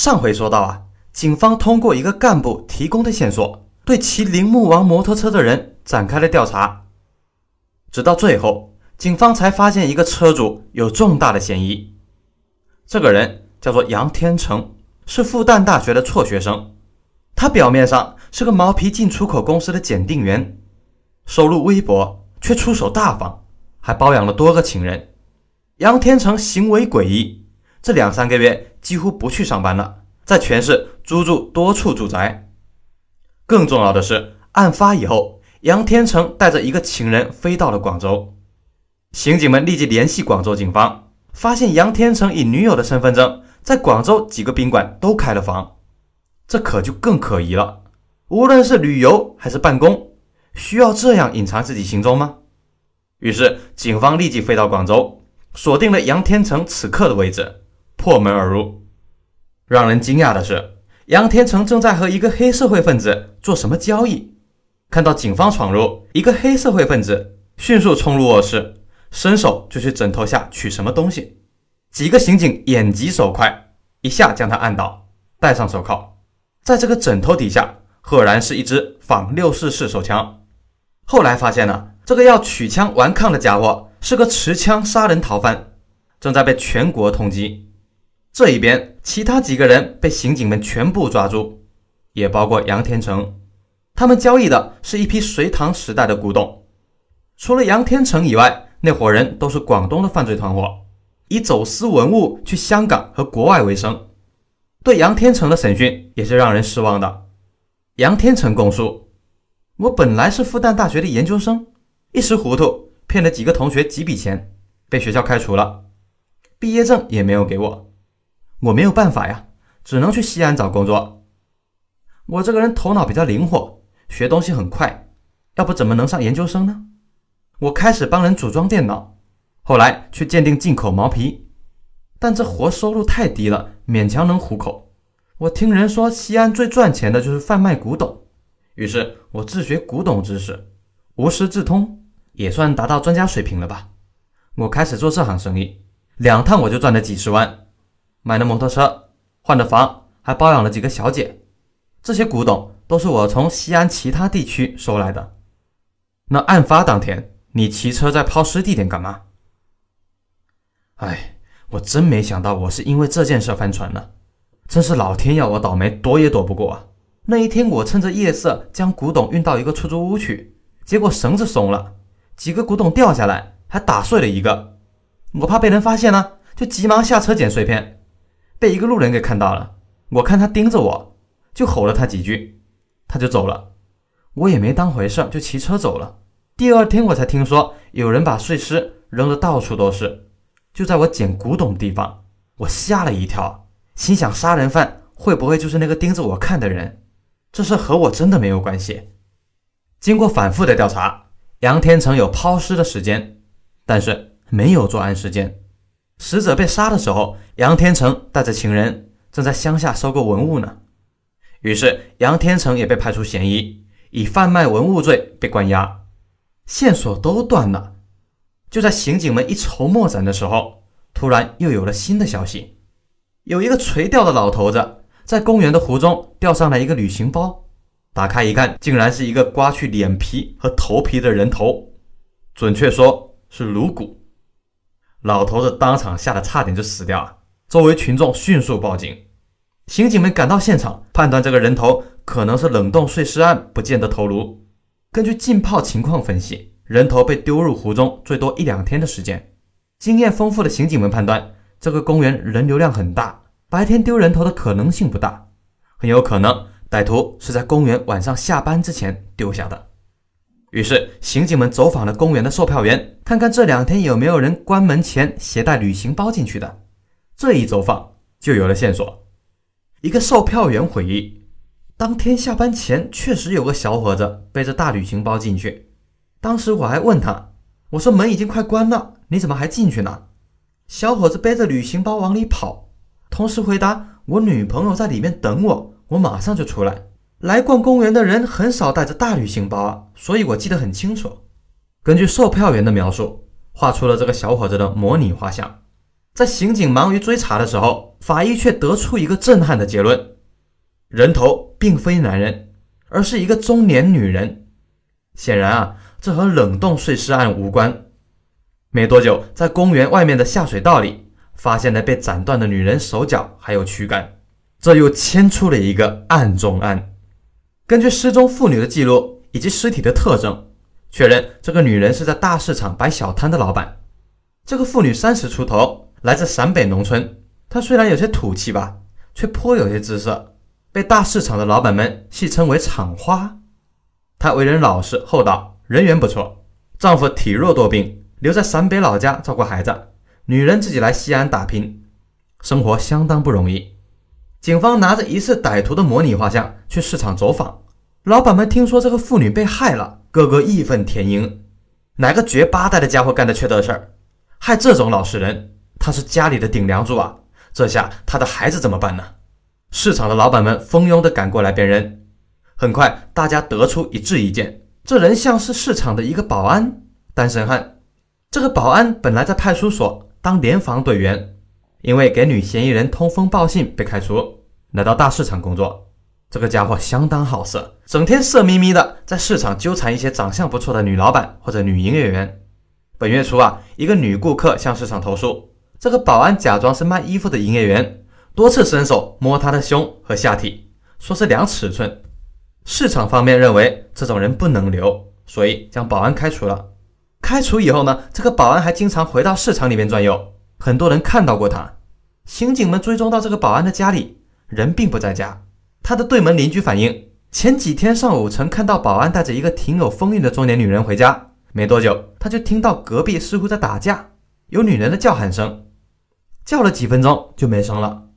上回说到啊，警方通过一个干部提供的线索，对骑铃木王摩托车的人展开了调查，直到最后，警方才发现一个车主有重大的嫌疑。这个人叫做杨天成，是复旦大学的辍学生。他表面上是个毛皮进出口公司的检定员，收入微薄，却出手大方，还包养了多个情人。杨天成行为诡异，这两三个月几乎不去上班了，在全市租住多处住宅。更重要的是，案发以后，杨天成带着一个情人飞到了广州。刑警们立即联系广州警方，发现杨天成以女友的身份证在广州几个宾馆都开了房。这可就更可疑了。无论是旅游还是办公，需要这样隐藏自己行踪吗？于是，警方立即飞到广州，锁定了杨天成此刻的位置，破门而入。让人惊讶的是，杨天成正在和一个黑社会分子做什么交易。看到警方闯入，一个黑社会分子迅速冲入卧室，伸手就去枕头下取什么东西。几个刑警眼疾手快，一下将他按倒，戴上手铐。在这个枕头底下，赫然是一支仿六四式手枪。后来发现呢，这个要取枪顽抗的家伙是个持枪杀人逃犯，正在被全国通缉。这一边，其他几个人被刑警们全部抓住，也包括杨天成。他们交易的是一批隋唐时代的古董。除了杨天成以外，那伙人都是广东的犯罪团伙，以走私文物去香港和国外为生。对杨天成的审讯也是让人失望的。杨天成供述：“我本来是复旦大学的研究生，一时糊涂骗了几个同学几笔钱，被学校开除了，毕业证也没有给我。我没有办法呀，只能去西安找工作。我这个人头脑比较灵活，学东西很快，要不怎么能上研究生呢？我开始帮人组装电脑，后来去鉴定进口毛皮。”但这活收入太低了，勉强能糊口。我听人说西安最赚钱的就是贩卖古董，于是我自学古董知识，无师自通，也算达到专家水平了吧。我开始做这行生意，两趟我就赚了几十万，买了摩托车，换了房，还包养了几个小姐。这些古董都是我从西安其他地区收来的。那案发当天，你骑车在抛尸地点干嘛？哎。我真没想到，我是因为这件事翻船了，真是老天要我倒霉，躲也躲不过啊！那一天，我趁着夜色将古董运到一个出租屋去，结果绳子松了，几个古董掉下来，还打碎了一个。我怕被人发现呢，就急忙下车捡碎片，被一个路人给看到了。我看他盯着我，就吼了他几句，他就走了。我也没当回事，就骑车走了。第二天，我才听说有人把碎尸扔得到处都是。就在我捡古董的地方，我吓了一跳，心想杀人犯会不会就是那个盯着我看的人？这事和我真的没有关系。经过反复的调查，杨天成有抛尸的时间，但是没有作案时间。死者被杀的时候，杨天成带着情人正在乡下收购文物呢。于是杨天成也被排除嫌疑，以贩卖文物罪被关押，线索都断了。就在刑警们一筹莫展的时候，突然又有了新的消息：有一个垂钓的老头子在公园的湖中钓上来一个旅行包，打开一看，竟然是一个刮去脸皮和头皮的人头，准确说是颅骨。老头子当场吓得差点就死掉了。周围群众迅速报警，刑警们赶到现场，判断这个人头可能是冷冻碎尸案不见的头颅。根据浸泡情况分析。人头被丢入湖中，最多一两天的时间。经验丰富的刑警们判断，这个公园人流量很大，白天丢人头的可能性不大，很有可能歹徒是在公园晚上下班之前丢下的。于是，刑警们走访了公园的售票员，看看这两天有没有人关门前携带旅行包进去的。这一走访就有了线索。一个售票员回忆，当天下班前确实有个小伙子背着大旅行包进去。当时我还问他，我说门已经快关了，你怎么还进去呢？小伙子背着旅行包往里跑，同时回答我女朋友在里面等我，我马上就出来。来逛公园的人很少带着大旅行包啊，所以我记得很清楚。根据售票员的描述，画出了这个小伙子的模拟画像。在刑警忙于追查的时候，法医却得出一个震撼的结论：人头并非男人，而是一个中年女人。显然啊，这和冷冻碎尸案无关。没多久，在公园外面的下水道里，发现了被斩断的女人手脚还有躯干，这又牵出了一个案中案。根据失踪妇女的记录以及尸体的特征，确认这个女人是在大市场摆小摊的老板。这个妇女三十出头，来自陕北农村。她虽然有些土气吧，却颇有些姿色，被大市场的老板们戏称为“厂花”。她为人老实厚道，人缘不错。丈夫体弱多病，留在陕北老家照顾孩子，女人自己来西安打拼，生活相当不容易。警方拿着疑似歹徒的模拟画像去市场走访，老板们听说这个妇女被害了，个个义愤填膺。哪个绝八代的家伙干的缺德事儿？害这种老实人，他是家里的顶梁柱啊！这下他的孩子怎么办呢？市场的老板们蜂拥的赶过来辨认，很快大家得出一致意见：这人像是市场的一个保安，单身汉。这个保安本来在派出所当联防队员，因为给女嫌疑人通风报信被开除，来到大市场工作。这个家伙相当好色，整天色眯眯的在市场纠缠一些长相不错的女老板或者女营业员。本月初啊，一个女顾客向市场投诉，这个保安假装是卖衣服的营业员，多次伸手摸她的胸和下体，说是量尺寸。市场方面认为这种人不能留，所以将保安开除了。开除以后呢，这个保安还经常回到市场里面转悠，很多人看到过他。刑警们追踪到这个保安的家里，人并不在家。他的对门邻居反映，前几天上午曾看到保安带着一个挺有风韵的中年女人回家。没多久，他就听到隔壁似乎在打架，有女人的叫喊声，叫了几分钟就没声了。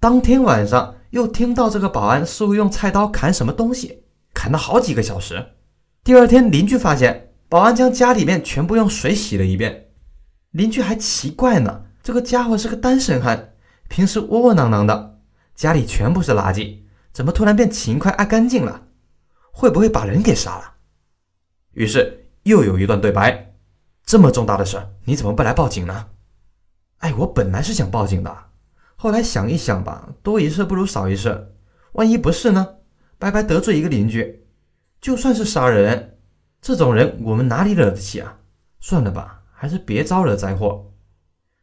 当天晚上又听到这个保安似乎用菜刀砍什么东西，砍了好几个小时。第二天，邻居发现保安将家里面全部用水洗了一遍。邻居还奇怪呢，这个家伙是个单身汉，平时窝窝囊囊的，家里全部是垃圾，怎么突然变勤快爱干净了？会不会把人给杀了？于是。又有一段对白，这么重大的事，你怎么不来报警呢？哎，我本来是想报警的，后来想一想吧，多一事不如少一事，万一不是呢？白白得罪一个邻居，就算是杀人，这种人我们哪里惹得起啊？算了吧，还是别招惹灾祸。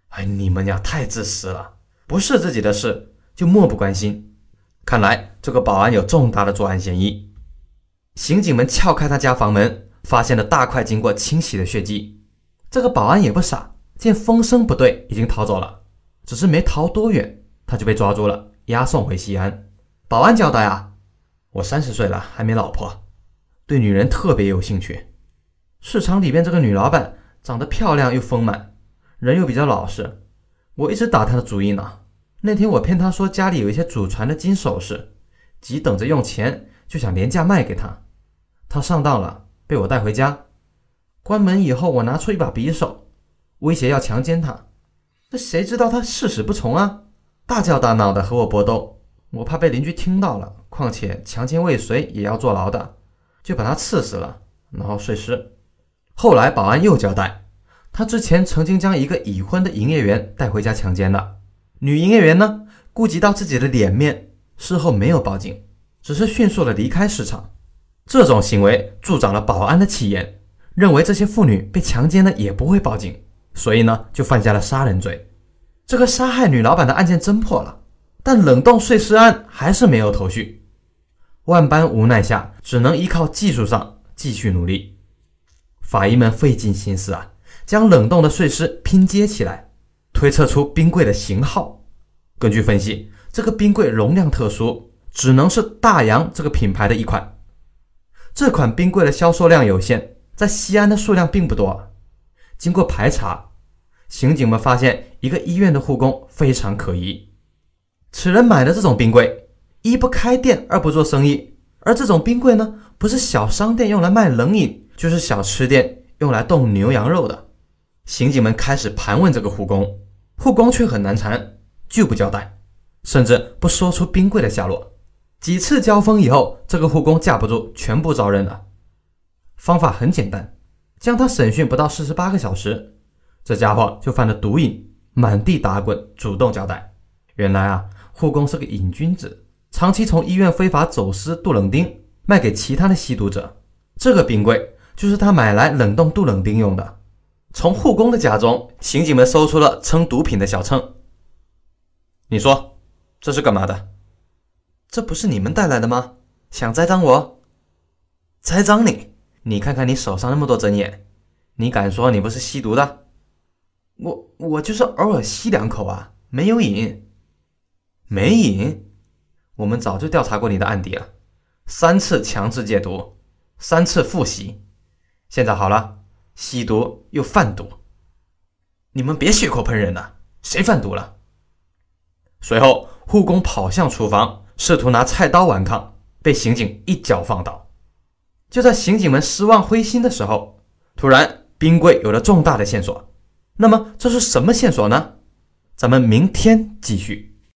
哎，你们呀太自私了，不是自己的事就漠不关心。看来这个保安有重大的作案嫌疑。刑警们撬开他家房门。发现了大块经过清洗的血迹，这个保安也不傻，见风声不对，已经逃走了。只是没逃多远，他就被抓住了，押送回西安。保安交代啊，我三十岁了，还没老婆，对女人特别有兴趣。市场里边这个女老板长得漂亮又丰满，人又比较老实，我一直打他的主意呢。那天我骗他说家里有一些祖传的金首饰，急等着用钱，就想廉价卖给他。他上当了。被我带回家，关门以后，我拿出一把匕首，威胁要强奸他。这谁知道他誓死不从啊，大叫大闹的和我搏斗。我怕被邻居听到了，况且强奸未遂也要坐牢的，就把他刺死了，然后碎尸。后来保安又交代，他之前曾经将一个已婚的营业员带回家强奸了。女营业员呢，顾及到自己的脸面，事后没有报警，只是迅速的离开市场。这种行为助长了保安的气焰，认为这些妇女被强奸了也不会报警，所以呢就犯下了杀人罪。这个杀害女老板的案件侦破了，但冷冻碎尸案还是没有头绪。万般无奈下，只能依靠技术上继续努力。法医们费尽心思啊，将冷冻的碎尸拼接起来，推测出冰柜的型号。根据分析，这个冰柜容量特殊，只能是大洋这个品牌的一款。这款冰柜的销售量有限，在西安的数量并不多。经过排查，刑警们发现一个医院的护工非常可疑。此人买的这种冰柜，一不开店，二不做生意。而这种冰柜呢，不是小商店用来卖冷饮，就是小吃店用来冻牛羊肉的。刑警们开始盘问这个护工，护工却很难缠，拒不交代，甚至不说出冰柜的下落。几次交锋以后，这个护工架不住，全部招认了。方法很简单，将他审讯不到四十八个小时，这家伙就犯了毒瘾、满地打滚，主动交代：原来啊，护工是个瘾君子，长期从医院非法走私杜冷丁，卖给其他的吸毒者。这个冰柜就是他买来冷冻杜冷丁用的。从护工的家中，刑警们搜出了称毒品的小秤。你说这是干嘛的？这不是你们带来的吗？想栽赃我？栽赃你？你看看你手上那么多针眼，你敢说你不是吸毒的？我我就是偶尔吸两口啊，没有瘾。没瘾？我们早就调查过你的案底了，三次强制戒毒，三次复吸，现在好了。吸毒又贩毒，你们别血口喷人了！谁贩毒了？随后，护工跑向厨房，试图拿菜刀顽抗，被刑警一脚放倒。就在刑警们失望灰心的时候，突然冰柜有了重大的线索。那么，这是什么线索呢？咱们明天继续。